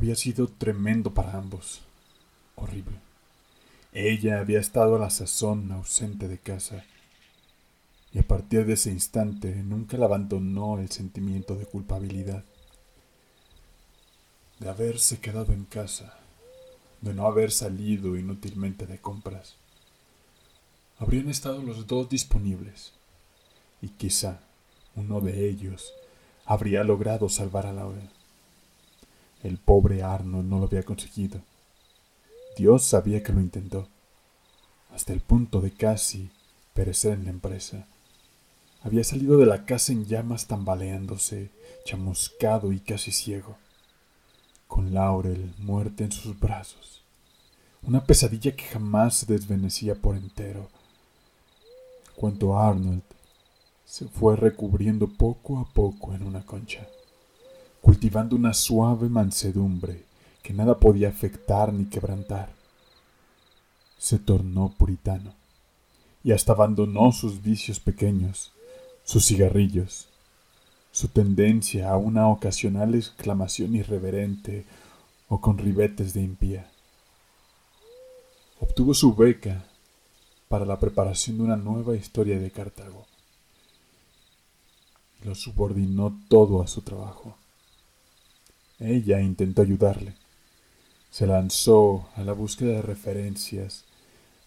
había sido tremendo para ambos. Horrible. Ella había estado a la sazón ausente de casa, y a partir de ese instante nunca la abandonó el sentimiento de culpabilidad. De haberse quedado en casa, de no haber salido inútilmente de compras. Habrían estado los dos disponibles, y quizá uno de ellos habría logrado salvar a Laura. El pobre Arnold no lo había conseguido. Dios sabía que lo intentó, hasta el punto de casi perecer en la empresa. Había salido de la casa en llamas tambaleándose, chamuscado y casi ciego, con Laurel muerta en sus brazos. Una pesadilla que jamás se desvanecía por entero. Cuanto Arnold se fue recubriendo poco a poco en una concha, cultivando una suave mansedumbre que nada podía afectar ni quebrantar. Se tornó puritano y hasta abandonó sus vicios pequeños, sus cigarrillos, su tendencia a una ocasional exclamación irreverente o con ribetes de impía. Obtuvo su beca para la preparación de una nueva historia de Cartago lo subordinó todo a su trabajo. Ella intentó ayudarle. Se lanzó a la búsqueda de referencias,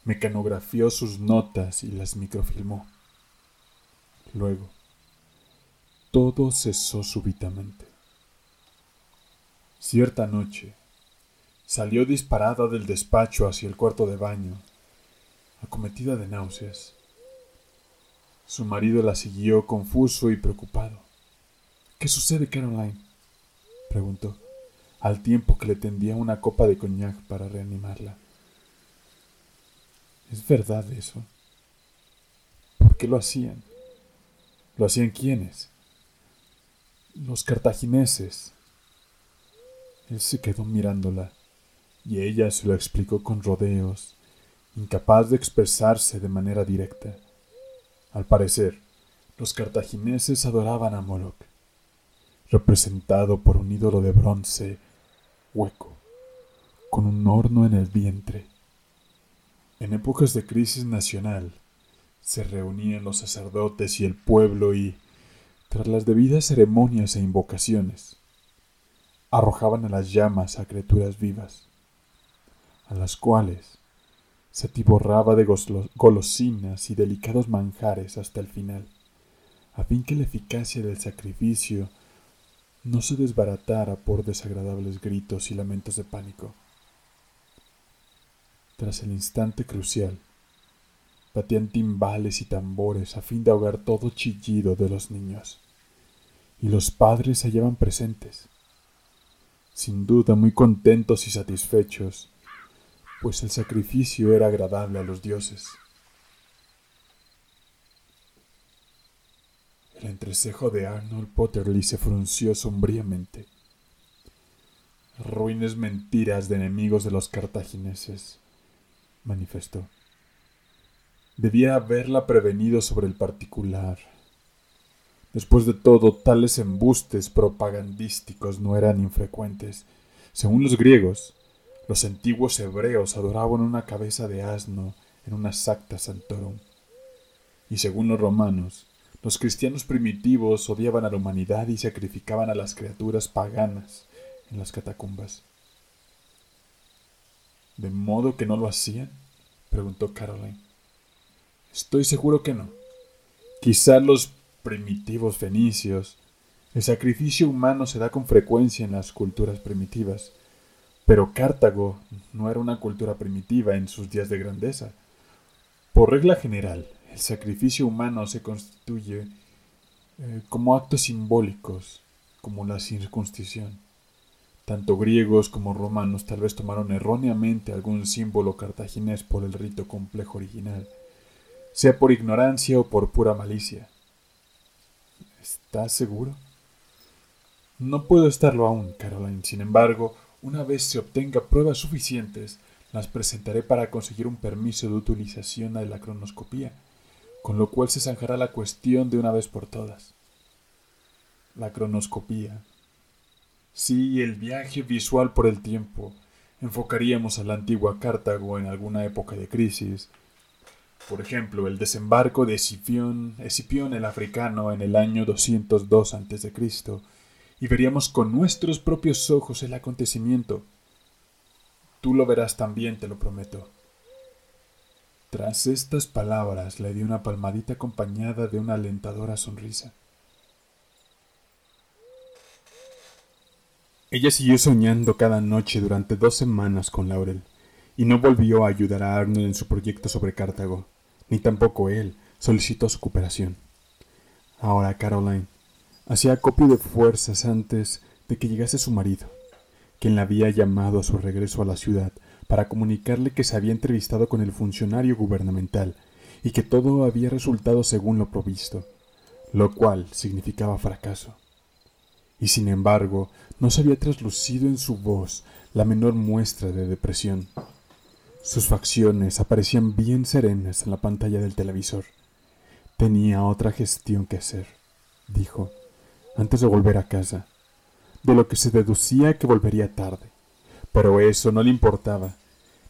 mecanografió sus notas y las microfilmó. Luego, todo cesó súbitamente. Cierta noche, salió disparada del despacho hacia el cuarto de baño, acometida de náuseas. Su marido la siguió confuso y preocupado. ¿Qué sucede, Caroline? Preguntó, al tiempo que le tendía una copa de coñac para reanimarla. ¿Es verdad eso? ¿Por qué lo hacían? ¿Lo hacían quiénes? Los cartagineses. Él se quedó mirándola y ella se lo explicó con rodeos, incapaz de expresarse de manera directa. Al parecer, los cartagineses adoraban a Moloch, representado por un ídolo de bronce hueco, con un horno en el vientre. En épocas de crisis nacional, se reunían los sacerdotes y el pueblo y, tras las debidas ceremonias e invocaciones, arrojaban a las llamas a criaturas vivas, a las cuales se atiborraba de golosinas y delicados manjares hasta el final, a fin que la eficacia del sacrificio no se desbaratara por desagradables gritos y lamentos de pánico. Tras el instante crucial, batían timbales y tambores a fin de ahogar todo chillido de los niños, y los padres se hallaban presentes, sin duda muy contentos y satisfechos pues el sacrificio era agradable a los dioses. El entrecejo de Arnold Potterly se frunció sombríamente. Ruines mentiras de enemigos de los cartagineses, manifestó. Debía haberla prevenido sobre el particular. Después de todo, tales embustes propagandísticos no eran infrecuentes. Según los griegos, los antiguos hebreos adoraban una cabeza de asno en una sacta santorum. Y según los romanos, los cristianos primitivos odiaban a la humanidad y sacrificaban a las criaturas paganas en las catacumbas. ¿De modo que no lo hacían? preguntó Caroline. Estoy seguro que no. Quizá los primitivos fenicios. El sacrificio humano se da con frecuencia en las culturas primitivas pero Cartago no era una cultura primitiva en sus días de grandeza. Por regla general, el sacrificio humano se constituye eh, como actos simbólicos, como la circuncisión. Tanto griegos como romanos tal vez tomaron erróneamente algún símbolo cartaginés por el rito complejo original, sea por ignorancia o por pura malicia. ¿Estás seguro? No puedo estarlo aún, Caroline. Sin embargo, una vez se obtenga pruebas suficientes, las presentaré para conseguir un permiso de utilización de la cronoscopía, con lo cual se zanjará la cuestión de una vez por todas. La cronoscopía Si el viaje visual por el tiempo enfocaríamos a la antigua Cartago en alguna época de crisis, por ejemplo, el desembarco de Escipión, Escipión el africano en el año 202 a.C., y veríamos con nuestros propios ojos el acontecimiento. Tú lo verás también, te lo prometo. Tras estas palabras le di una palmadita acompañada de una alentadora sonrisa. Ella siguió soñando cada noche durante dos semanas con Laurel, y no volvió a ayudar a Arnold en su proyecto sobre Cartago, ni tampoco él solicitó su cooperación. Ahora Caroline hacía acopio de fuerzas antes de que llegase su marido, quien la había llamado a su regreso a la ciudad para comunicarle que se había entrevistado con el funcionario gubernamental y que todo había resultado según lo provisto, lo cual significaba fracaso. Y sin embargo, no se había traslucido en su voz la menor muestra de depresión. Sus facciones aparecían bien serenas en la pantalla del televisor. Tenía otra gestión que hacer, dijo, antes de volver a casa, de lo que se deducía que volvería tarde. Pero eso no le importaba.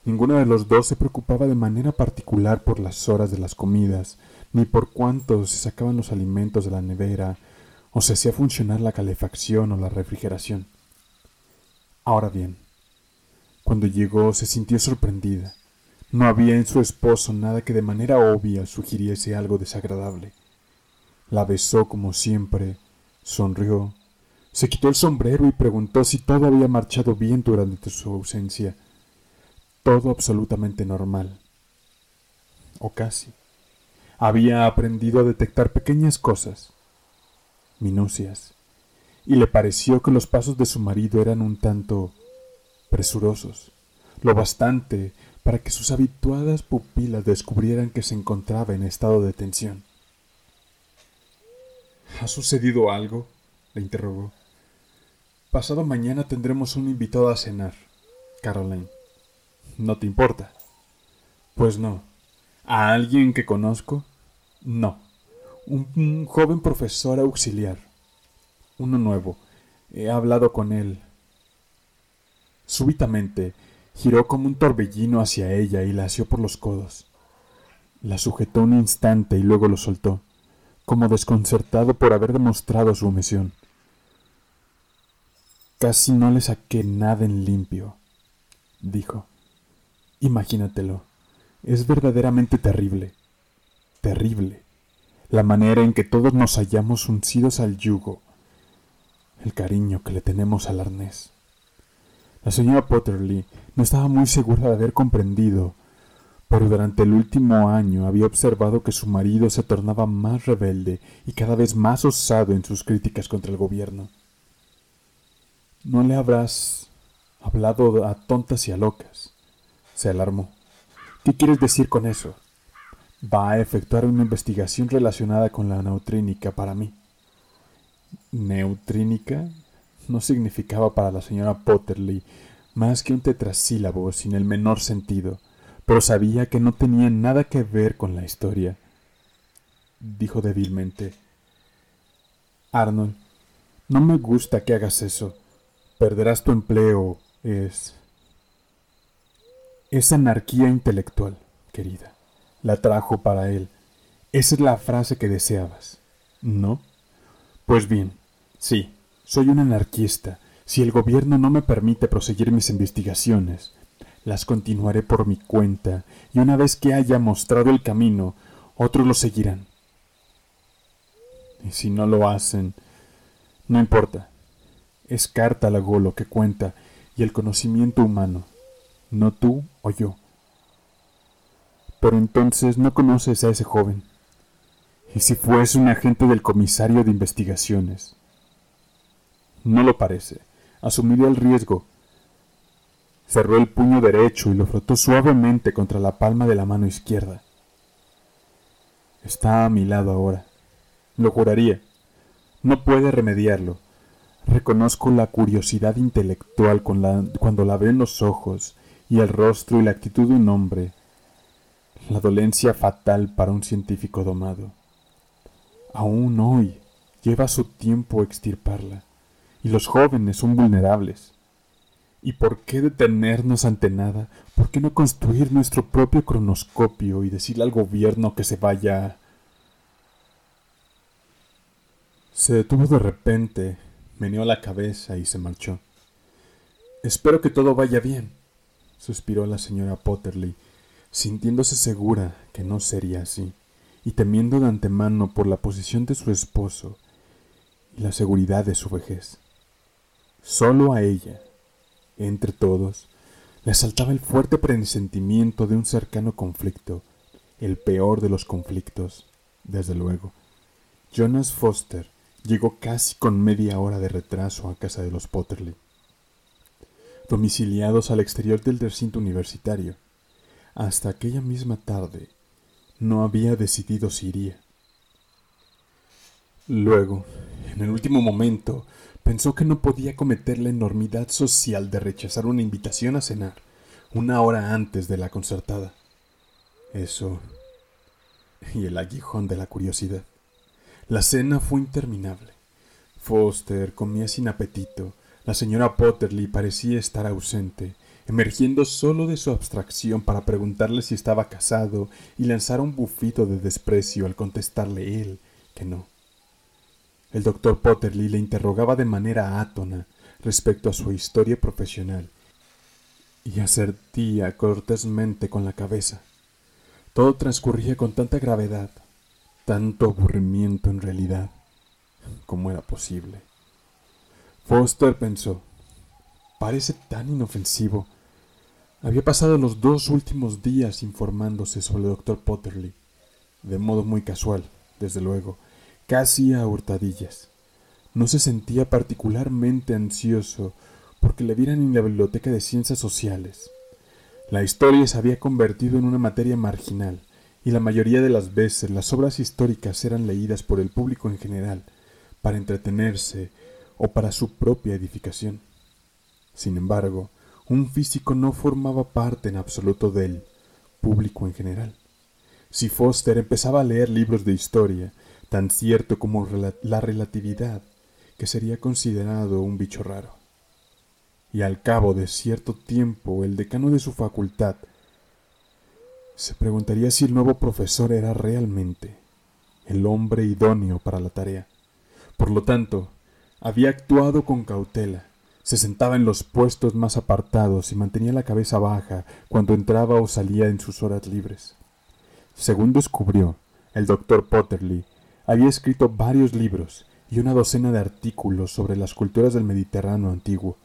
Ninguno de los dos se preocupaba de manera particular por las horas de las comidas, ni por cuánto se sacaban los alimentos de la nevera, o se hacía funcionar la calefacción o la refrigeración. Ahora bien, cuando llegó se sintió sorprendida. No había en su esposo nada que de manera obvia sugiriese algo desagradable. La besó como siempre, sonrió, se quitó el sombrero y preguntó si todo había marchado bien durante su ausencia. Todo absolutamente normal. O casi. Había aprendido a detectar pequeñas cosas, minucias, y le pareció que los pasos de su marido eran un tanto presurosos, lo bastante para que sus habituadas pupilas descubrieran que se encontraba en estado de tensión. ¿Ha sucedido algo? le interrogó. Pasado mañana tendremos un invitado a cenar, Caroline. ¿No te importa? Pues no. ¿A alguien que conozco? No. Un, joven profesor auxiliar. Uno nuevo. He hablado con él. Súbitamente giró como un torbellino hacia ella y la asió por los codos. La sujetó un instante y luego lo soltó, como desconcertado por haber demostrado su omisión. Casi no le saqué nada en limpio, dijo. Imagínatelo. Es verdaderamente terrible. Terrible. La manera en que todos nos hallamos uncidos al yugo. El cariño que le tenemos al arnés. La señora Potterly no estaba muy segura de haber comprendido, pero durante el último año había observado que su marido se tornaba más rebelde y cada vez más osado en sus críticas contra el gobierno. No le habrás hablado a tontas y a locas. Se alarmó. ¿Qué quieres decir con eso? Va a efectuar una investigación relacionada con la neutrínica para mí. ¿Neutrínica? No significaba para la señora Potterly más que un tetrasílabo sin el menor sentido, pero sabía que no tenía nada que ver con la historia. Dijo débilmente. Arnold, no me gusta que hagas eso. Perderás tu empleo. Es... Es anarquía intelectual, querida. La trajo para él. Esa es la frase que deseabas. ¿No? Pues bien, sí, soy un anarquista. Si el gobierno no me permite proseguir mis investigaciones, las continuaré por mi cuenta, y una vez que haya mostrado el camino, otros lo seguirán. Y si no lo hacen, no importa. Es Cartálago lo que cuenta y el conocimiento humano, no tú o yo. Pero entonces no conoces a ese joven. ¿Y si fuese un agente del comisario de investigaciones? No lo parece. Asumiría el riesgo. Cerró el puño derecho y lo frotó suavemente contra la palma de la mano izquierda. Está a mi lado ahora. Lo juraría. No puede remediarlo. Reconozco la curiosidad intelectual cuando la veo en los ojos y el rostro y la actitud de un hombre, la dolencia fatal para un científico domado. Aún hoy lleva su tiempo extirparla, y los jóvenes son vulnerables. ¿Y por qué detenernos ante nada? ¿Por qué no construir nuestro propio cronoscopio y decirle al gobierno que se vaya? Se detuvo de repente, meneó la cabeza y se marchó. Espero que todo vaya bien, suspiró la señora Potterly, sintiéndose segura que no sería así, y temiendo de antemano por la posición de su esposo y la seguridad de su vejez. Solo a ella, entre todos, le asaltaba el fuerte presentimiento de un cercano conflicto, el peor de los conflictos, desde luego. Jonas Foster llegó casi con media hora de retraso a casa de los Potterly, domiciliados al exterior del recinto universitario. Hasta aquella misma tarde no había decidido si iría. Luego, en el último momento, pensó que no podía cometer la enormidad social de rechazar una invitación a cenar una hora antes de la concertada. Eso y el aguijón de la curiosidad. La cena fue interminable. Foster comía sin apetito. La señora Potterly parecía estar ausente, emergiendo solo de su abstracción para preguntarle si estaba casado y lanzar un bufito de desprecio al contestarle él que no. El doctor Potterly le interrogaba de manera átona respecto a su historia profesional y asertía cortésmente con la cabeza. Todo transcurría con tanta gravedad, tanto aburrimiento en realidad, como era posible. Foster pensó, parece tan inofensivo. Había pasado los dos últimos días informándose sobre el doctor Potterly, de modo muy casual, desde luego, casi a hurtadillas. No se sentía particularmente ansioso porque le vieran en la biblioteca de ciencias sociales. La historia se había convertido en una materia marginal, y la mayoría de las veces las obras históricas eran leídas por el público en general, para entretenerse o para su propia edificación. Sin embargo, un físico no formaba parte en absoluto del público en general. Si Foster empezaba a leer libros de historia, tan cierto como la relatividad, que sería considerado un bicho raro. Y al cabo de cierto tiempo el decano de su facultad se preguntaría si el nuevo profesor era realmente el hombre idóneo para la tarea. Por lo tanto, había actuado con cautela, se sentaba en los puestos más apartados y mantenía la cabeza baja cuando entraba o salía en sus horas libres. Según descubrió, el doctor Potterly había escrito varios libros y una docena de artículos sobre las culturas del Mediterráneo antiguo.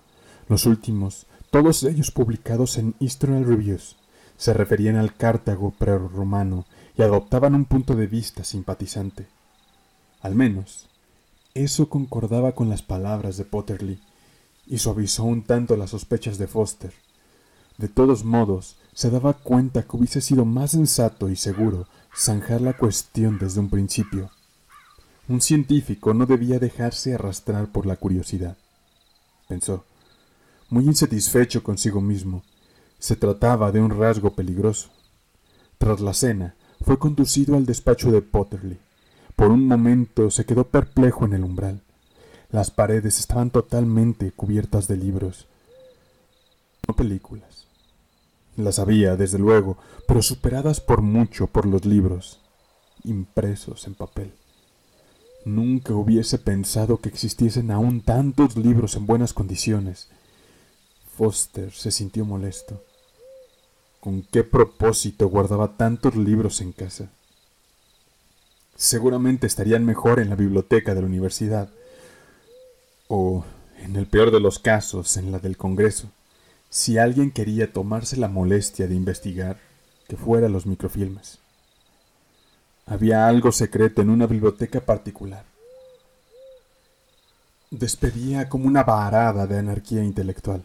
Los últimos, todos ellos publicados en Reviews, se referían al Cartago prerromano y adoptaban un punto de vista simpatizante. Al menos, eso concordaba con las palabras de Potterly y suavizó un tanto las sospechas de Foster. De todos modos, se daba cuenta que hubiese sido más sensato y seguro zanjar la cuestión desde un principio. Un científico no debía dejarse arrastrar por la curiosidad, pensó, muy insatisfecho consigo mismo. Se trataba de un rasgo peligroso. Tras la cena, fue conducido al despacho de Potterly. Por un momento se quedó perplejo en el umbral. Las paredes estaban totalmente cubiertas de libros, no películas. Las había, desde luego, pero superadas por mucho por los libros, impresos en papel. Nunca hubiese pensado que existiesen aún tantos libros en buenas condiciones. Foster se sintió molesto. ¿Con qué propósito guardaba tantos libros en casa? Seguramente estarían mejor en la biblioteca de la universidad, o, en el peor de los casos, en la del Congreso, si alguien quería tomarse la molestia de investigar, que fuera los microfilmes. Había algo secreto en una biblioteca particular. Despedía como una varada de anarquía intelectual.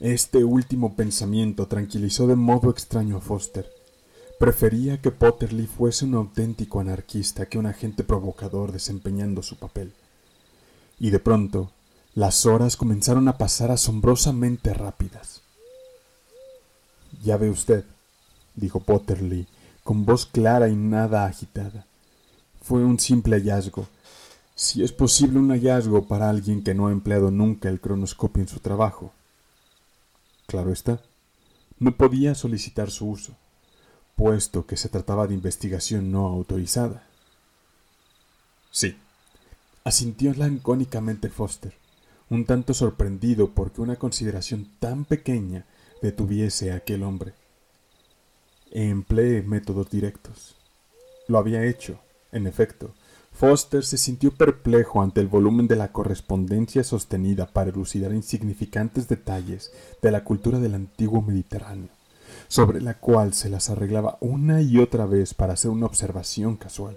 Este último pensamiento tranquilizó de modo extraño a Foster. Prefería que Potterly fuese un auténtico anarquista que un agente provocador desempeñando su papel. Y de pronto, las horas comenzaron a pasar asombrosamente rápidas. Ya ve usted, dijo Potterly, con voz clara y nada agitada. Fue un simple hallazgo. si es posible un hallazgo para alguien que no ha empleado nunca el cronoscopio en su trabajo. Claro está, no podía solicitar su uso, puesto que se trataba de investigación no autorizada. Sí, asintió lancónicamente Foster, un tanto sorprendido porque una consideración tan pequeña detuviese a aquel hombre. Empleé métodos directos. Lo había hecho, en efecto. Foster se sintió perplejo ante el volumen de la correspondencia sostenida para elucidar insignificantes detalles de la cultura del antiguo Mediterráneo, sobre la cual se las arreglaba una y otra vez para hacer una observación casual.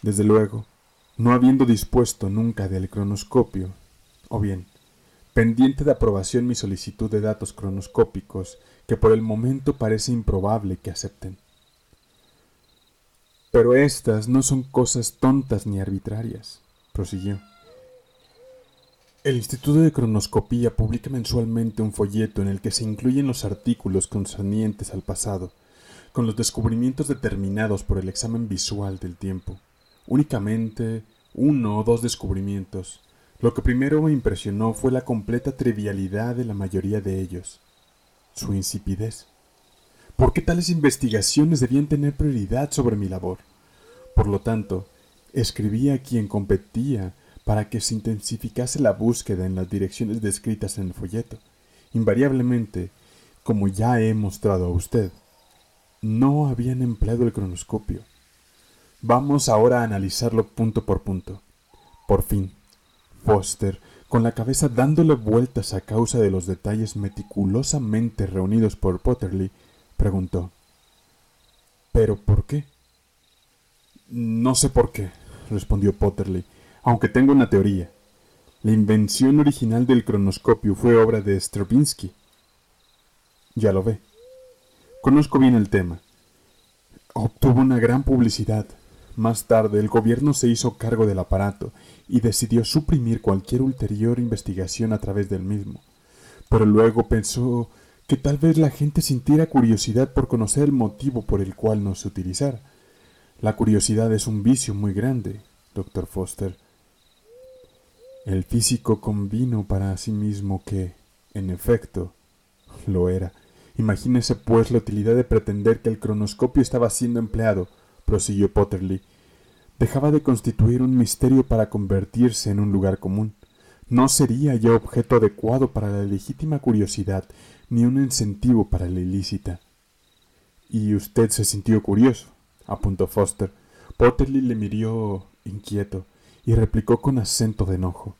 Desde luego, no habiendo dispuesto nunca del cronoscopio, o bien, pendiente de aprobación mi solicitud de datos cronoscópicos, que por el momento parece improbable que acepten. Pero estas no son cosas tontas ni arbitrarias, prosiguió. El Instituto de Cronoscopía publica mensualmente un folleto en el que se incluyen los artículos concernientes al pasado, con los descubrimientos determinados por el examen visual del tiempo. Únicamente uno o dos descubrimientos. Lo que primero me impresionó fue la completa trivialidad de la mayoría de ellos, su insipidez. ¿Por qué tales investigaciones debían tener prioridad sobre mi labor? Por lo tanto, escribí a quien competía para que se intensificase la búsqueda en las direcciones descritas en el folleto. Invariablemente, como ya he mostrado a usted, no habían empleado el cronoscopio. Vamos ahora a analizarlo punto por punto. Por fin, Foster, con la cabeza dándole vueltas a causa de los detalles meticulosamente reunidos por Potterly, preguntó ¿Pero por qué? No sé por qué, respondió Potterly, aunque tengo una teoría. La invención original del cronoscopio fue obra de Stravinsky. Ya lo ve. Conozco bien el tema. Obtuvo una gran publicidad. Más tarde el gobierno se hizo cargo del aparato y decidió suprimir cualquier ulterior investigación a través del mismo. Pero luego pensó que tal vez la gente sintiera curiosidad por conocer el motivo por el cual no se utilizara. La curiosidad es un vicio muy grande, doctor Foster. El físico convino para sí mismo que, en efecto, lo era. Imagínese pues la utilidad de pretender que el cronoscopio estaba siendo empleado, prosiguió Potterly. Dejaba de constituir un misterio para convertirse en un lugar común. No sería ya objeto adecuado para la legítima curiosidad, ni un incentivo para la ilícita. Y usted se sintió curioso, apuntó Foster. Potterly le miró inquieto y replicó con acento de enojo.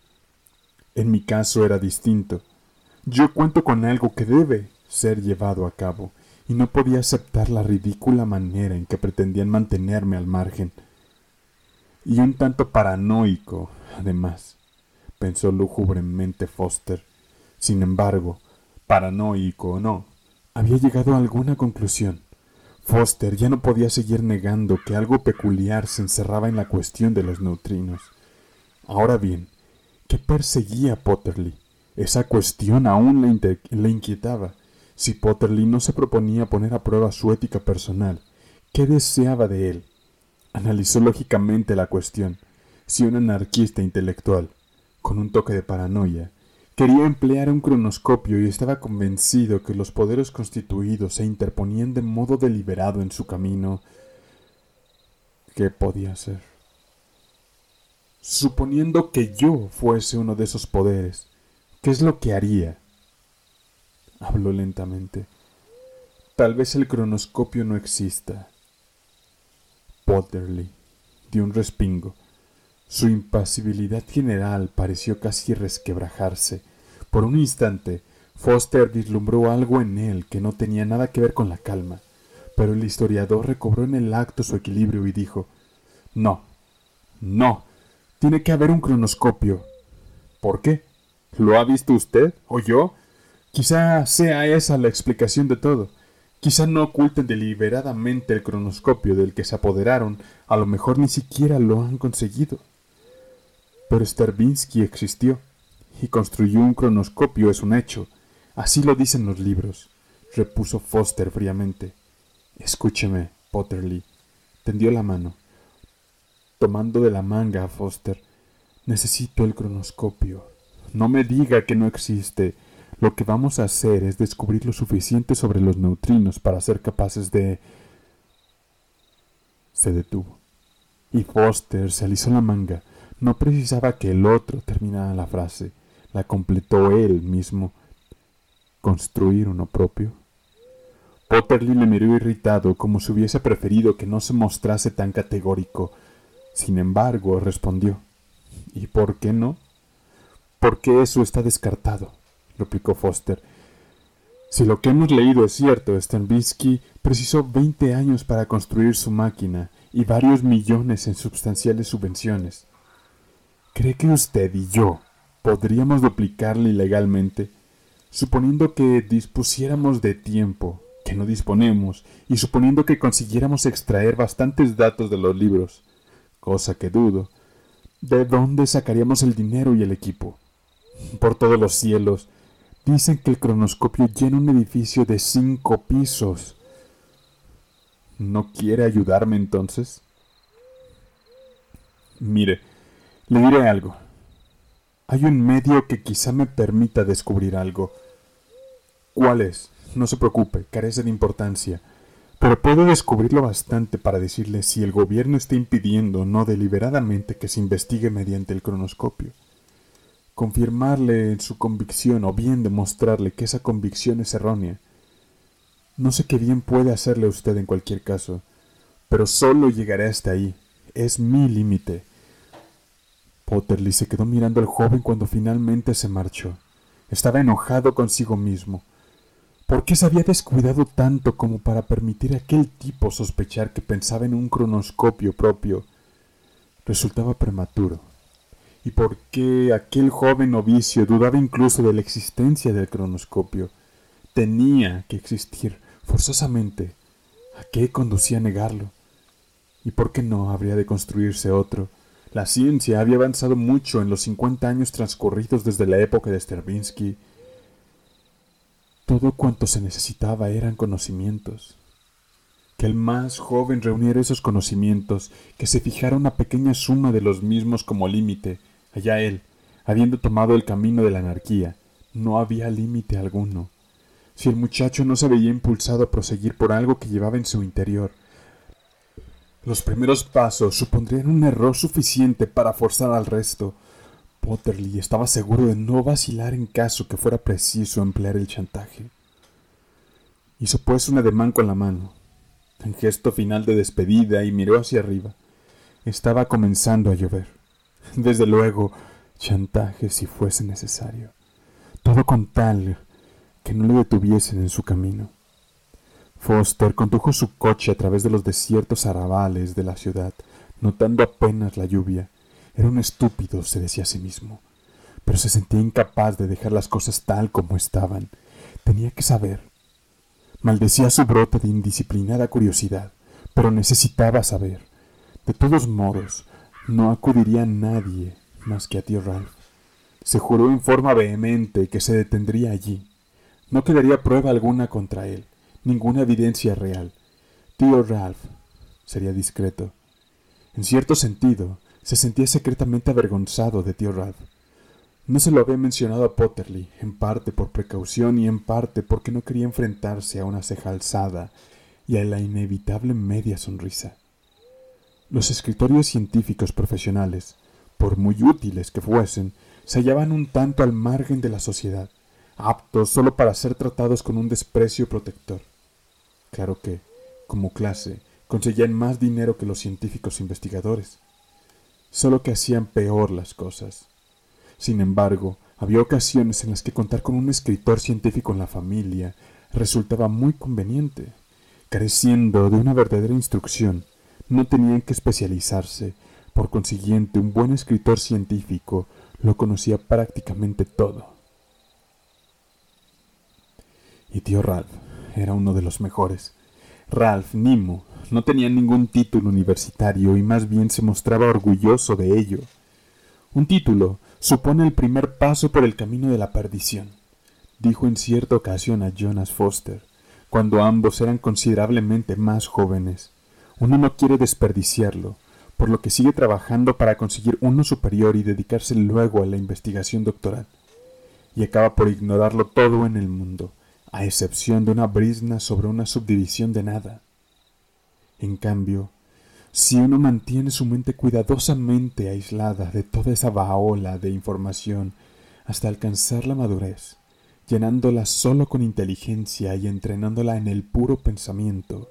En mi caso era distinto. Yo cuento con algo que debe ser llevado a cabo, y no podía aceptar la ridícula manera en que pretendían mantenerme al margen. Y un tanto paranoico, además, pensó lúgubremente Foster. Sin embargo, paranoico o no, había llegado a alguna conclusión. Foster ya no podía seguir negando que algo peculiar se encerraba en la cuestión de los neutrinos. Ahora bien, ¿qué perseguía Potterly? Esa cuestión aún le, inquietaba. Si Potterly no se proponía poner a prueba su ética personal, ¿qué deseaba de él? Analizó lógicamente la cuestión. Si un anarquista intelectual, con un toque de paranoia, Quería emplear un cronoscopio y estaba convencido que los poderes constituidos se interponían de modo deliberado en su camino. ¿Qué podía hacer? Suponiendo que yo fuese uno de esos poderes, ¿qué es lo que haría? Habló lentamente. Tal vez el cronoscopio no exista. Potterly dio un respingo. Su impasibilidad general pareció casi resquebrajarse por un instante, Foster vislumbró algo en él que no tenía nada que ver con la calma, pero el historiador recobró en el acto su equilibrio y dijo No, no, tiene que haber un cronoscopio. ¿Por qué? ¿Lo ha visto usted o yo? Quizá sea esa la explicación de todo. Quizá no oculten deliberadamente el cronoscopio del que se apoderaron, a lo mejor ni siquiera lo han conseguido. Pero Stravinsky existió y construyó un cronoscopio es un hecho. Así lo dicen los libros, repuso Foster fríamente. Escúcheme, Potterly. Tendió la mano. tomando de la manga a Foster. Necesito el cronoscopio. No me diga que no existe. Lo que vamos a hacer es descubrir lo suficiente sobre los neutrinos para ser capaces de... Se detuvo. Y Foster se alisó la manga. No precisaba que el otro terminara la frase. La completó él mismo. ¿Construir uno propio? Potterly le miró irritado, como si hubiese preferido que no se mostrase tan categórico. Sin embargo, respondió. ¿Y por qué no? Porque eso está descartado, replicó Foster. Si lo que hemos leído es cierto, Sternbisky precisó veinte años para construir su máquina y varios millones en sustanciales subvenciones. ¿Cree que usted y yo podríamos duplicarle ilegalmente, suponiendo que dispusiéramos de tiempo que no disponemos, y suponiendo que consiguiéramos extraer bastantes datos de los libros, cosa que dudo, ¿de dónde sacaríamos el dinero y el equipo? Por todos los cielos, dicen que el cronoscopio llena un edificio de cinco pisos. ¿No quiere ayudarme entonces? Mire, le diré algo. Hay un medio que quizá me permita descubrir algo. ¿Cuál es? No se preocupe, carece de importancia. Pero puedo descubrirlo bastante para decirle si el gobierno está impidiendo no deliberadamente que se investigue mediante el cronoscopio. Confirmarle su convicción o bien demostrarle que esa convicción es errónea. No sé qué bien puede hacerle usted en cualquier caso, pero solo llegaré hasta ahí. Es mi límite. Potterly se quedó mirando al joven cuando finalmente se marchó. Estaba enojado consigo mismo. ¿Por qué se había descuidado tanto como para permitir a aquel tipo sospechar que pensaba en un cronoscopio propio? Resultaba prematuro. ¿Y por qué aquel joven novicio dudaba incluso de la existencia del cronoscopio? Tenía que existir, forzosamente. ¿A qué conducía a negarlo? ¿Y por qué no habría de construirse otro? La ciencia había avanzado mucho en los cincuenta años transcurridos desde la época de Stravinsky todo cuanto se necesitaba eran conocimientos. Que el más joven reuniera esos conocimientos, que se fijara una pequeña suma de los mismos como límite, allá él, habiendo tomado el camino de la anarquía, no había límite alguno. Si el muchacho no se veía impulsado a proseguir por algo que llevaba en su interior, los primeros pasos supondrían un error suficiente para forzar al resto, Potterly estaba seguro de no vacilar en caso que fuera preciso emplear el chantaje. Hizo pues un ademán con la mano, en gesto final de despedida, y miró hacia arriba. Estaba comenzando a llover. Desde luego, chantaje si fuese necesario. Todo con tal que no le detuviesen en su camino. Foster condujo su coche a través de los desiertos arrabales de la ciudad, notando apenas la lluvia era un estúpido, se decía a sí mismo, pero se sentía incapaz de dejar las cosas tal como estaban. Tenía que saber. Maldecía su brote de indisciplinada curiosidad, pero necesitaba saber. De todos modos, no acudiría a nadie más que a tío Ralph. Se juró en forma vehemente que se detendría allí. No quedaría prueba alguna contra él, ninguna evidencia real. Tío Ralph sería discreto. En cierto sentido, se sentía secretamente avergonzado de tío Ralph. No se lo había mencionado a Potterly, en parte por precaución y en parte porque no quería enfrentarse a una ceja alzada y a la inevitable media sonrisa. Los escritorios científicos profesionales, por muy útiles que fuesen, se hallaban un tanto al margen de la sociedad, aptos solo para ser tratados con un desprecio protector. Claro que, como clase, conseguían más dinero que los científicos investigadores solo que hacían peor las cosas. Sin embargo, había ocasiones en las que contar con un escritor científico en la familia resultaba muy conveniente. Careciendo de una verdadera instrucción, no tenían que especializarse, por consiguiente un buen escritor científico lo conocía prácticamente todo. Y tío Ralph era uno de los mejores. Ralph Nimo no tenía ningún título universitario y más bien se mostraba orgulloso de ello. Un título supone el primer paso por el camino de la perdición, dijo en cierta ocasión a Jonas Foster, cuando ambos eran considerablemente más jóvenes. Uno no quiere desperdiciarlo, por lo que sigue trabajando para conseguir uno superior y dedicarse luego a la investigación doctoral. Y acaba por ignorarlo todo en el mundo, a excepción de una brisna sobre una subdivisión de nada. En cambio, si uno mantiene su mente cuidadosamente aislada de toda esa baola de información hasta alcanzar la madurez, llenándola solo con inteligencia y entrenándola en el puro pensamiento,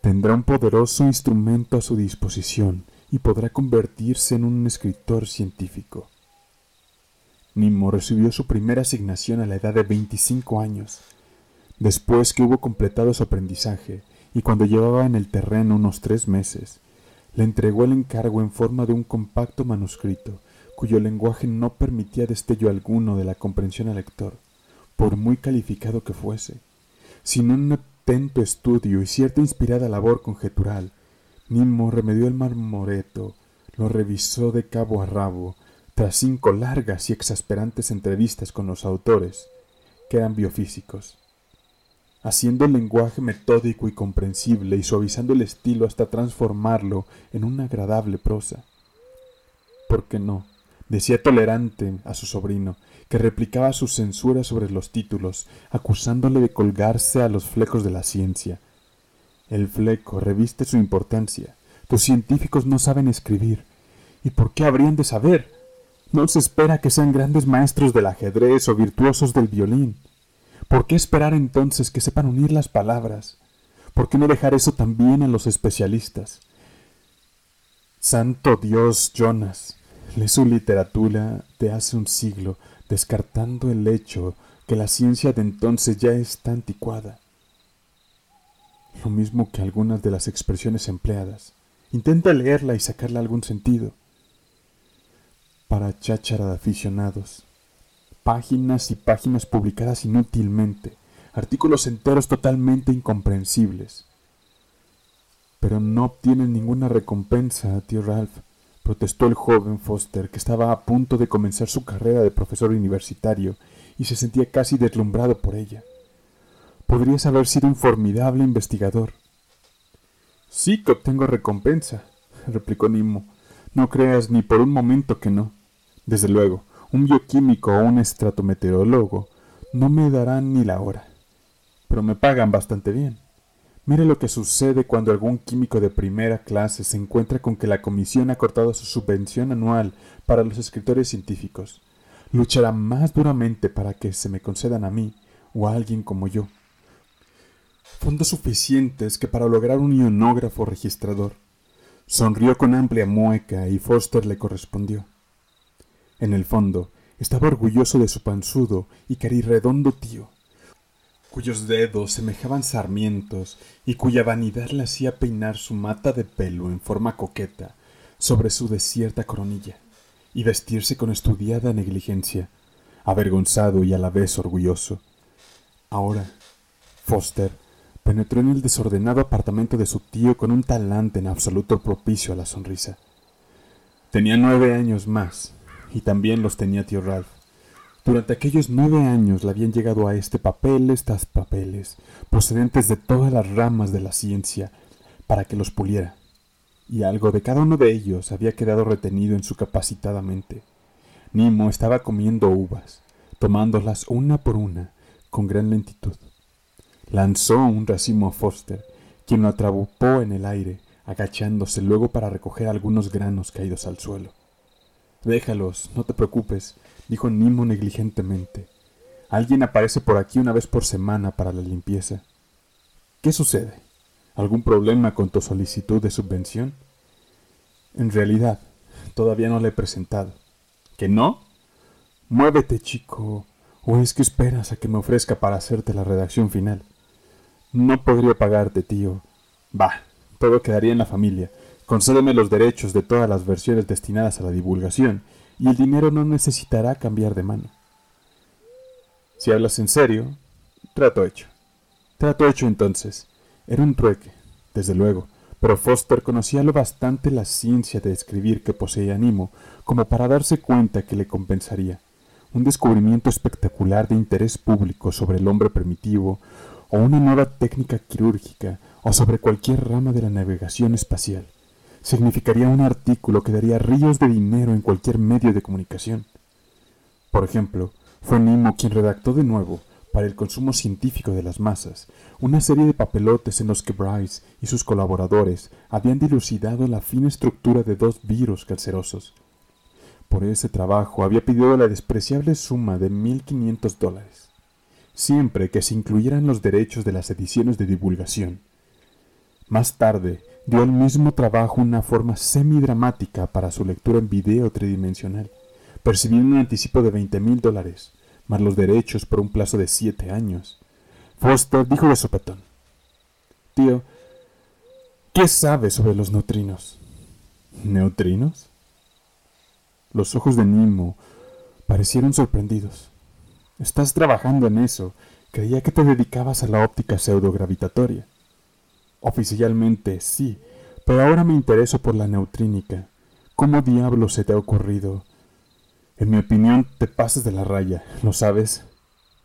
tendrá un poderoso instrumento a su disposición y podrá convertirse en un escritor científico. Nimo recibió su primera asignación a la edad de 25 años, después que hubo completado su aprendizaje y cuando llevaba en el terreno unos tres meses, le entregó el encargo en forma de un compacto manuscrito cuyo lenguaje no permitía destello alguno de la comprensión al lector, por muy calificado que fuese. Sin un atento estudio y cierta inspirada labor conjetural, Nimo remedió el marmoreto, lo revisó de cabo a rabo, tras cinco largas y exasperantes entrevistas con los autores, que eran biofísicos haciendo el lenguaje metódico y comprensible y suavizando el estilo hasta transformarlo en una agradable prosa. ¿Por qué no? Decía tolerante a su sobrino, que replicaba su censura sobre los títulos, acusándole de colgarse a los flecos de la ciencia. El fleco reviste su importancia. Tus científicos no saben escribir. ¿Y por qué habrían de saber? No se espera que sean grandes maestros del ajedrez o virtuosos del violín. ¿Por qué esperar entonces que sepan unir las palabras? ¿Por qué no dejar eso también a los especialistas? Santo Dios, Jonas, lee su literatura de hace un siglo, descartando el hecho que la ciencia de entonces ya está anticuada. Lo mismo que algunas de las expresiones empleadas. Intenta leerla y sacarle algún sentido. Para cháchara de aficionados, páginas y páginas publicadas inútilmente, artículos enteros totalmente incomprensibles. Pero no obtienen ninguna recompensa, tío Ralph, protestó el joven Foster, que estaba a punto de comenzar su carrera de profesor universitario y se sentía casi deslumbrado por ella. Podrías haber sido un formidable investigador. Sí que obtengo recompensa, replicó Nimo. No creas ni por un momento que no. Desde luego, un bioquímico o un estratometeorólogo no me darán ni la hora, pero me pagan bastante bien. Mire lo que sucede cuando algún químico de primera clase se encuentra con que la comisión ha cortado su subvención anual para los escritores científicos. Luchará más duramente para que se me concedan a mí o a alguien como yo. Fondos suficientes que para lograr un ionógrafo registrador. Sonrió con amplia mueca y Foster le correspondió. En el fondo, estaba orgulloso de su panzudo y carirredondo tío, cuyos dedos semejaban sarmientos y cuya vanidad le hacía peinar su mata de pelo en forma coqueta sobre su desierta coronilla y vestirse con estudiada negligencia, avergonzado y a la vez orgulloso. Ahora, Foster penetró en el desordenado apartamento de su tío con un talante en absoluto propicio a la sonrisa. Tenía nueve años más y también los tenía tío Ralph. Durante aquellos nueve años le habían llegado a este papel estas papeles, procedentes de todas las ramas de la ciencia, para que los puliera, y algo de cada uno de ellos había quedado retenido en su capacitada mente. Nimo estaba comiendo uvas, tomándolas una por una, con gran lentitud. Lanzó un racimo a Foster, quien lo atrapó en el aire, agachándose luego para recoger algunos granos caídos al suelo. Déjalos, no te preocupes, dijo Nimo negligentemente. Alguien aparece por aquí una vez por semana para la limpieza. ¿Qué sucede? ¿Algún problema con tu solicitud de subvención? En realidad, todavía no le he presentado. ¿Que no? Muévete, chico. ¿O es que esperas a que me ofrezca para hacerte la redacción final? No podría pagarte, tío. Bah, todo quedaría en la familia. Concédeme los derechos de todas las versiones destinadas a la divulgación, y el dinero no necesitará cambiar de mano. Si hablas en serio, trato hecho. Trato hecho entonces. Era un trueque, desde luego, pero Foster conocía lo bastante la ciencia de escribir que poseía Nimo como para darse cuenta que le compensaría. Un descubrimiento espectacular de interés público sobre el hombre primitivo, o una nueva técnica quirúrgica, o sobre cualquier rama de la navegación espacial significaría un artículo que daría ríos de dinero en cualquier medio de comunicación. Por ejemplo, fue Nimo quien redactó de nuevo, para el consumo científico de las masas, una serie de papelotes en los que Bryce y sus colaboradores habían dilucidado la fina estructura de dos virus cancerosos. Por ese trabajo había pedido la despreciable suma de 1.500 dólares, siempre que se incluyeran los derechos de las ediciones de divulgación. Más tarde, dio al mismo trabajo una forma semidramática para su lectura en video tridimensional, percibiendo un anticipo de veinte mil dólares, más los derechos por un plazo de siete años. Foster dijo de sopetón. Tío, ¿qué sabes sobre los neutrinos? ¿Neutrinos? Los ojos de Nimo parecieron sorprendidos. Estás trabajando en eso. Creía que te dedicabas a la óptica pseudogravitatoria. Oficialmente sí, pero ahora me intereso por la neutrínica. ¿Cómo diablos se te ha ocurrido? En mi opinión, te pasas de la raya, ¿lo sabes?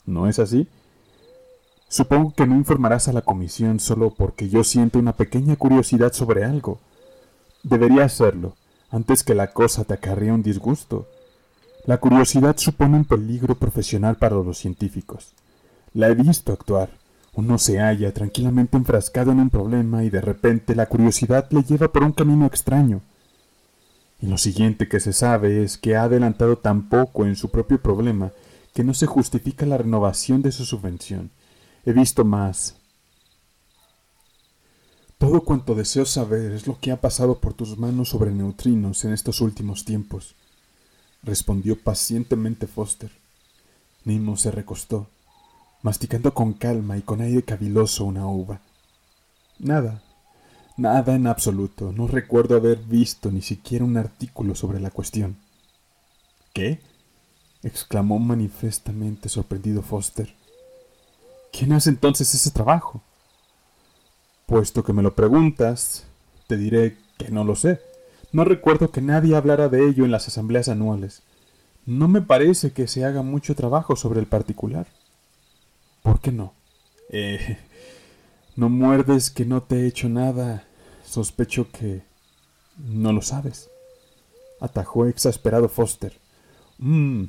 ¿No es así? Supongo que no informarás a la comisión solo porque yo siento una pequeña curiosidad sobre algo. Debería hacerlo, antes que la cosa te acarrea un disgusto. La curiosidad supone un peligro profesional para los científicos. La he visto actuar. Uno se halla tranquilamente enfrascado en un problema y de repente la curiosidad le lleva por un camino extraño. Y lo siguiente que se sabe es que ha adelantado tan poco en su propio problema que no se justifica la renovación de su subvención. He visto más. Todo cuanto deseo saber es lo que ha pasado por tus manos sobre neutrinos en estos últimos tiempos, respondió pacientemente Foster. Nimo se recostó masticando con calma y con aire caviloso una uva. Nada, nada en absoluto. No recuerdo haber visto ni siquiera un artículo sobre la cuestión. ¿Qué? exclamó manifiestamente sorprendido Foster. ¿Quién hace entonces ese trabajo? Puesto que me lo preguntas, te diré que no lo sé. No recuerdo que nadie hablara de ello en las asambleas anuales. No me parece que se haga mucho trabajo sobre el particular. ¿Por qué no? Eh, no muerdes que no te he hecho nada. Sospecho que no lo sabes. Atajó exasperado Foster. Mmm.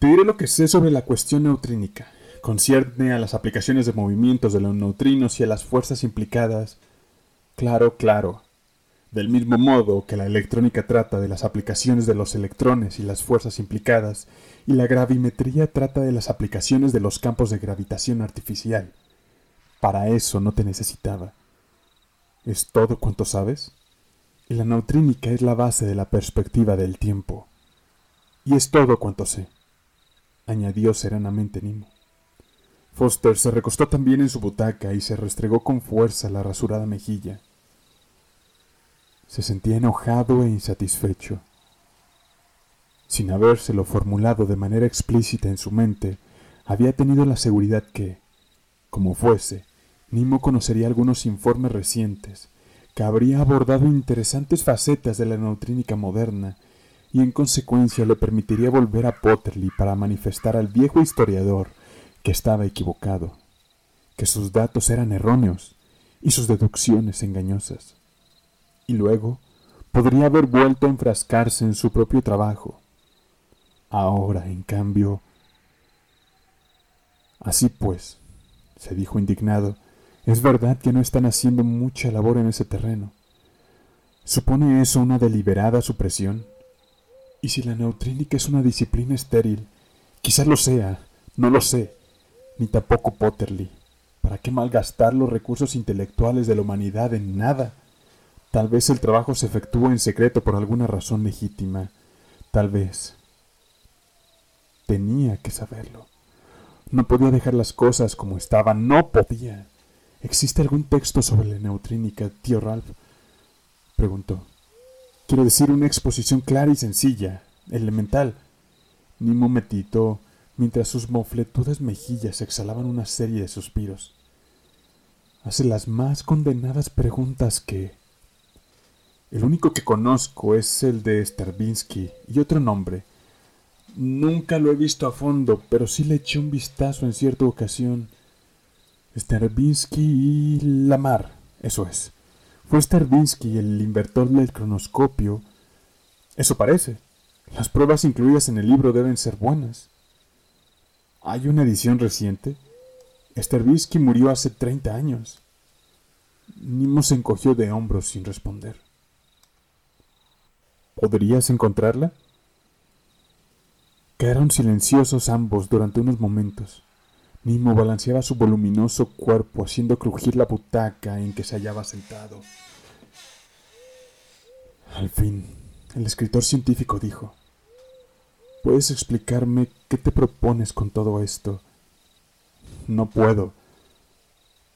Te diré lo que sé sobre la cuestión neutrínica. Concierne a las aplicaciones de movimientos de los neutrinos y a las fuerzas implicadas. Claro, claro. Del mismo modo que la electrónica trata de las aplicaciones de los electrones y las fuerzas implicadas, y la gravimetría trata de las aplicaciones de los campos de gravitación artificial. Para eso no te necesitaba. ¿Es todo cuanto sabes? Y la neutrínica es la base de la perspectiva del tiempo. Y es todo cuanto sé, añadió serenamente Nimo. Foster se recostó también en su butaca y se restregó con fuerza la rasurada mejilla. Se sentía enojado e insatisfecho. Sin habérselo formulado de manera explícita en su mente, había tenido la seguridad que, como fuese, Nimo conocería algunos informes recientes, que habría abordado interesantes facetas de la neutrínica moderna, y en consecuencia le permitiría volver a Potterley para manifestar al viejo historiador que estaba equivocado, que sus datos eran erróneos y sus deducciones engañosas. Y luego podría haber vuelto a enfrascarse en su propio trabajo, Ahora, en cambio... Así pues, se dijo indignado, es verdad que no están haciendo mucha labor en ese terreno. ¿Supone eso una deliberada supresión? ¿Y si la neutrínica es una disciplina estéril? Quizás lo sea, no lo sé, ni tampoco Potterly. ¿Para qué malgastar los recursos intelectuales de la humanidad en nada? Tal vez el trabajo se efectúe en secreto por alguna razón legítima. Tal vez. Tenía que saberlo. No podía dejar las cosas como estaban. No podía. ¿Existe algún texto sobre la neutrínica, tío Ralph? Preguntó. Quiero decir una exposición clara y sencilla, elemental. Nimo me titó mientras sus mofletudas mejillas exhalaban una serie de suspiros. Hace las más condenadas preguntas que... El único que conozco es el de Stravinsky y otro nombre, Nunca lo he visto a fondo, pero sí le eché un vistazo en cierta ocasión. Stravinsky y Lamar, eso es. Fue Stravinsky el inventor del cronoscopio. Eso parece. Las pruebas incluidas en el libro deben ser buenas. Hay una edición reciente. Stravinsky murió hace 30 años. Nimo se encogió de hombros sin responder. ¿Podrías encontrarla? Quedaron silenciosos ambos durante unos momentos. Nimo balanceaba su voluminoso cuerpo haciendo crujir la butaca en que se hallaba sentado. Al fin, el escritor científico dijo, ¿Puedes explicarme qué te propones con todo esto? No puedo.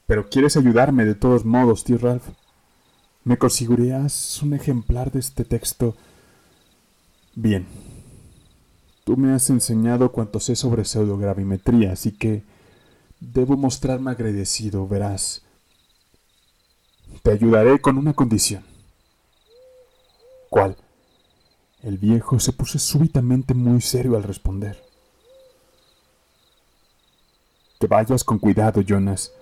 Pero quieres ayudarme de todos modos, tío Ralph. ¿Me conseguirías un ejemplar de este texto? Bien. Tú me has enseñado cuanto sé sobre pseudogravimetría, así que debo mostrarme agradecido, verás. Te ayudaré con una condición. ¿Cuál? El viejo se puso súbitamente muy serio al responder. Que vayas con cuidado, Jonas.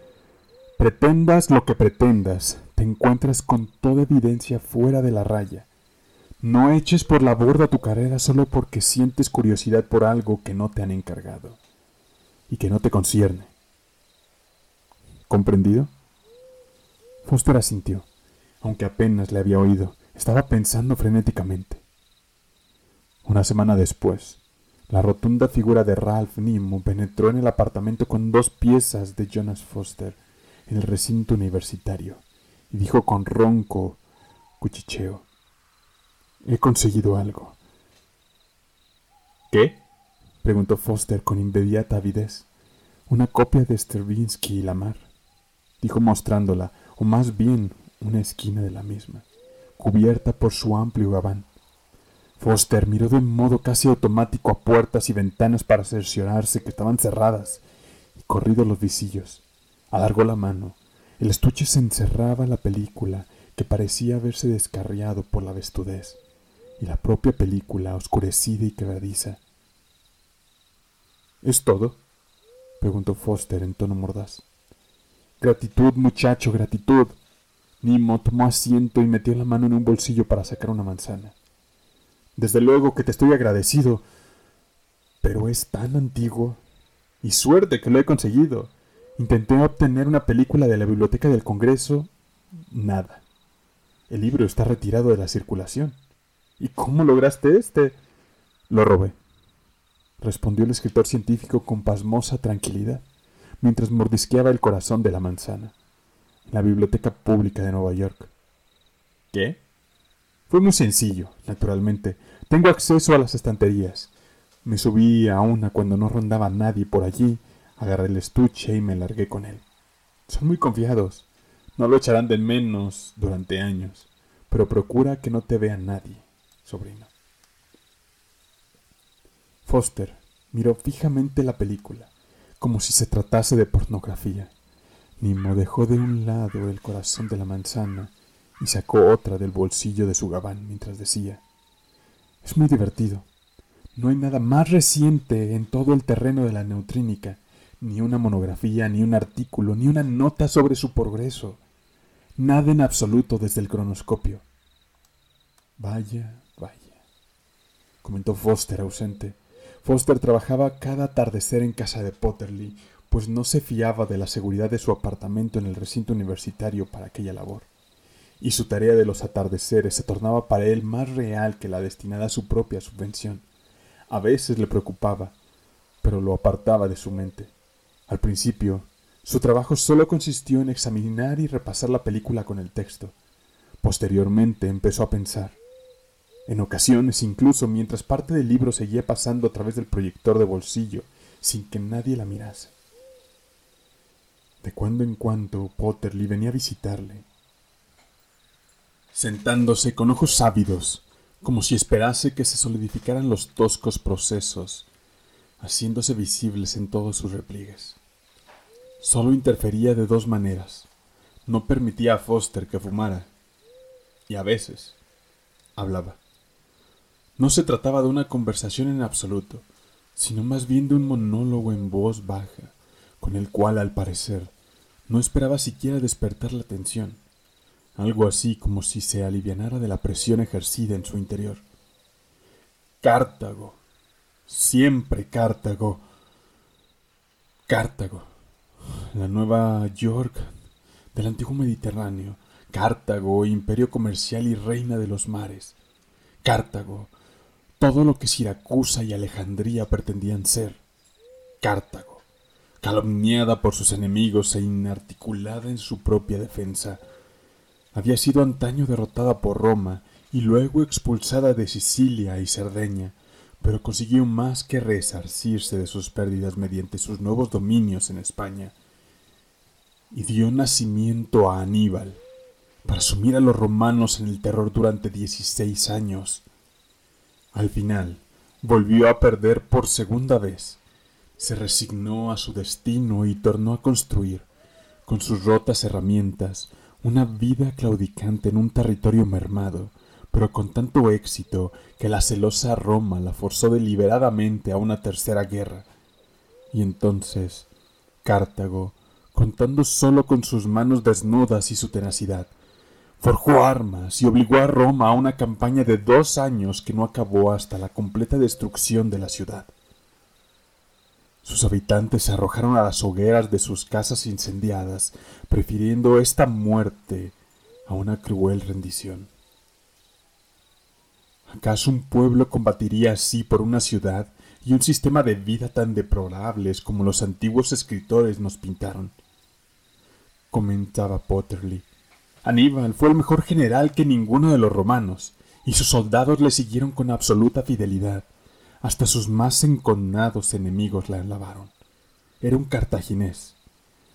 Pretendas lo que pretendas, te encuentras con toda evidencia fuera de la raya. No eches por la borda tu carrera solo porque sientes curiosidad por algo que no te han encargado y que no te concierne. ¿Comprendido? Foster asintió, aunque apenas le había oído. Estaba pensando frenéticamente. Una semana después, la rotunda figura de Ralph Nimo penetró en el apartamento con dos piezas de Jonas Foster en el recinto universitario y dijo con ronco cuchicheo, He conseguido algo. ¿Qué? preguntó Foster con inmediata avidez. Una copia de Stravinsky y la mar, dijo mostrándola, o más bien una esquina de la misma, cubierta por su amplio gabán. Foster miró de un modo casi automático a puertas y ventanas para cerciorarse que estaban cerradas, y corridos los visillos. Alargó la mano. El estuche se encerraba la película, que parecía haberse descarriado por la vestudez, y la propia película oscurecida y quebradiza. ¿Es todo? preguntó Foster en tono mordaz. Gratitud, muchacho, gratitud. Nimo tomó asiento y metió la mano en un bolsillo para sacar una manzana. Desde luego que te estoy agradecido, pero es tan antiguo. Y suerte que lo he conseguido. Intenté obtener una película de la Biblioteca del Congreso. Nada. El libro está retirado de la circulación. ¿Y cómo lograste este? Lo robé, respondió el escritor científico con pasmosa tranquilidad, mientras mordisqueaba el corazón de la manzana, en la Biblioteca Pública de Nueva York. ¿Qué? Fue muy sencillo, naturalmente. Tengo acceso a las estanterías. Me subí a una cuando no rondaba nadie por allí Agarré el estuche y me largué con él. Son muy confiados. No lo echarán de menos durante años, pero procura que no te vea nadie, sobrino. Foster miró fijamente la película, como si se tratase de pornografía. Nimo dejó de un lado el corazón de la manzana y sacó otra del bolsillo de su gabán mientras decía, Es muy divertido. No hay nada más reciente en todo el terreno de la neutrínica ni una monografía, ni un artículo, ni una nota sobre su progreso. Nada en absoluto desde el cronoscopio. Vaya, comentó Foster ausente. Foster trabajaba cada atardecer en casa de Potterly, pues no se fiaba de la seguridad de su apartamento en el recinto universitario para aquella labor. Y su tarea de los atardeceres se tornaba para él más real que la destinada a su propia subvención. A veces le preocupaba, pero lo apartaba de su mente. Al principio, su trabajo solo consistió en examinar y repasar la película con el texto. Posteriormente empezó a pensar. En ocasiones, incluso mientras parte del libro seguía pasando a través del proyector de bolsillo, sin que nadie la mirase. De cuando en cuando Potterly venía a visitarle, sentándose con ojos ávidos, como si esperase que se solidificaran los toscos procesos, haciéndose visibles en todos sus repliegues. Solo interfería de dos maneras. No permitía a Foster que fumara. Y a veces hablaba. No se trataba de una conversación en absoluto, sino más bien de un monólogo en voz baja, con el cual, al parecer, no esperaba siquiera despertar la atención. algo así como si se alivianara de la presión ejercida en su interior. Cartago, siempre Cartago, Cartago, la Nueva York del antiguo Mediterráneo, Cartago, imperio comercial y reina de los mares, Cartago, todo lo que Siracusa y Alejandría pretendían ser, Cartago, calumniada por sus enemigos e inarticulada en su propia defensa, había sido antaño derrotada por Roma y luego expulsada de Sicilia y Cerdeña, pero consiguió más que resarcirse de sus pérdidas mediante sus nuevos dominios en España, y dio nacimiento a Aníbal, para sumir a los romanos en el terror durante dieciséis años. Al final, volvió a perder por segunda vez, se resignó a su destino y tornó a construir, con sus rotas herramientas, una vida claudicante en un territorio mermado, pero con tanto éxito que la celosa Roma la forzó deliberadamente a una tercera guerra. Y entonces Cartago, contando solo con sus manos desnudas y su tenacidad, forjó armas y obligó a Roma a una campaña de dos años que no acabó hasta la completa destrucción de la ciudad. Sus habitantes se arrojaron a las hogueras de sus casas incendiadas, prefiriendo esta muerte a una cruel rendición. ¿Acaso un pueblo combatiría así por una ciudad y un sistema de vida tan deplorables como los antiguos escritores nos pintaron? comentaba Potterly. Aníbal fue el mejor general que ninguno de los romanos, y sus soldados le siguieron con absoluta fidelidad. Hasta sus más enconados enemigos la alabaron. Era un cartaginés.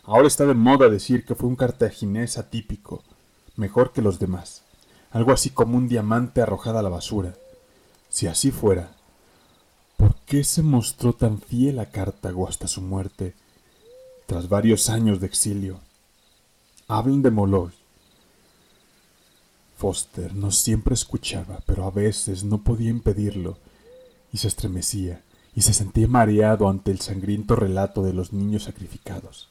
Ahora está de moda decir que fue un cartaginés atípico, mejor que los demás algo así como un diamante arrojado a la basura. Si así fuera, ¿por qué se mostró tan fiel a Cartago hasta su muerte, tras varios años de exilio? Hablan de Moloch. Foster no siempre escuchaba, pero a veces no podía impedirlo, y se estremecía, y se sentía mareado ante el sangriento relato de los niños sacrificados.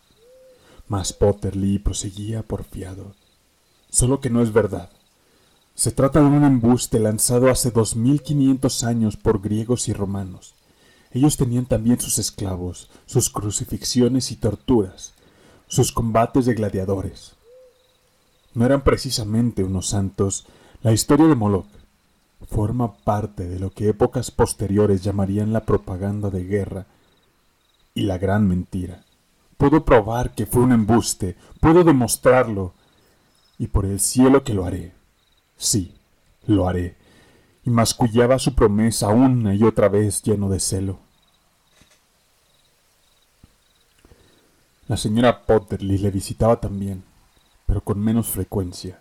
Mas Potterly proseguía porfiado. Solo que no es verdad. Se trata de un embuste lanzado hace dos mil quinientos años por griegos y romanos. Ellos tenían también sus esclavos, sus crucifixiones y torturas, sus combates de gladiadores. No eran precisamente unos santos. La historia de Moloch forma parte de lo que épocas posteriores llamarían la propaganda de guerra y la gran mentira. Puedo probar que fue un embuste, puedo demostrarlo, y por el cielo que lo haré. Sí, lo haré. Y mascullaba su promesa una y otra vez lleno de celo. La señora Potterly le visitaba también, pero con menos frecuencia.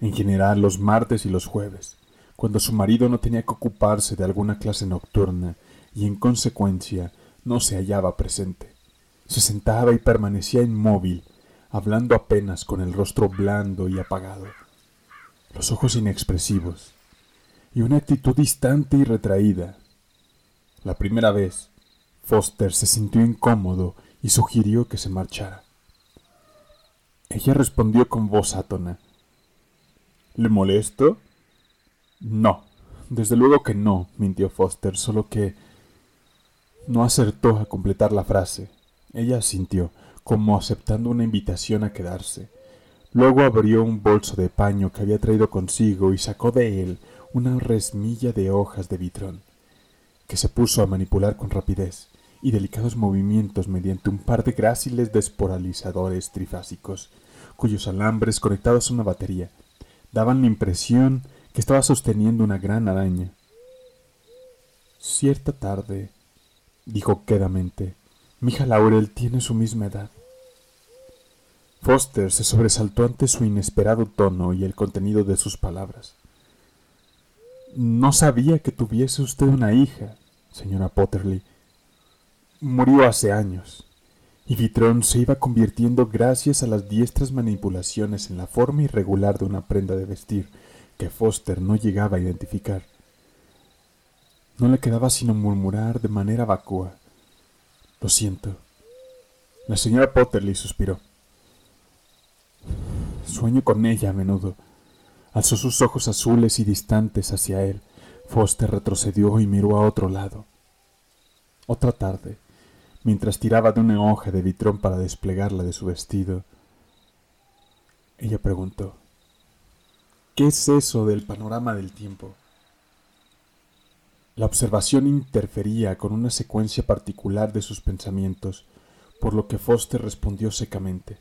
En general los martes y los jueves, cuando su marido no tenía que ocuparse de alguna clase nocturna y en consecuencia no se hallaba presente. Se sentaba y permanecía inmóvil, hablando apenas con el rostro blando y apagado los ojos inexpresivos y una actitud distante y retraída. La primera vez, Foster se sintió incómodo y sugirió que se marchara. Ella respondió con voz átona. ¿Le molesto? No, desde luego que no, mintió Foster, solo que no acertó a completar la frase. Ella asintió, como aceptando una invitación a quedarse. Luego abrió un bolso de paño que había traído consigo y sacó de él una resmilla de hojas de vitrón, que se puso a manipular con rapidez y delicados movimientos mediante un par de gráciles desporalizadores trifásicos, cuyos alambres conectados a una batería daban la impresión que estaba sosteniendo una gran araña. Cierta tarde, dijo quedamente, mi hija Laurel tiene su misma edad. Foster se sobresaltó ante su inesperado tono y el contenido de sus palabras. No sabía que tuviese usted una hija, señora Potterly. Murió hace años, y Vitrón se iba convirtiendo gracias a las diestras manipulaciones en la forma irregular de una prenda de vestir que Foster no llegaba a identificar. No le quedaba sino murmurar de manera vacua. Lo siento. La señora Potterly suspiró. Sueño con ella a menudo. Alzó sus ojos azules y distantes hacia él. Foster retrocedió y miró a otro lado. Otra tarde, mientras tiraba de una hoja de vitrón para desplegarla de su vestido, ella preguntó, ¿qué es eso del panorama del tiempo? La observación interfería con una secuencia particular de sus pensamientos, por lo que Foster respondió secamente.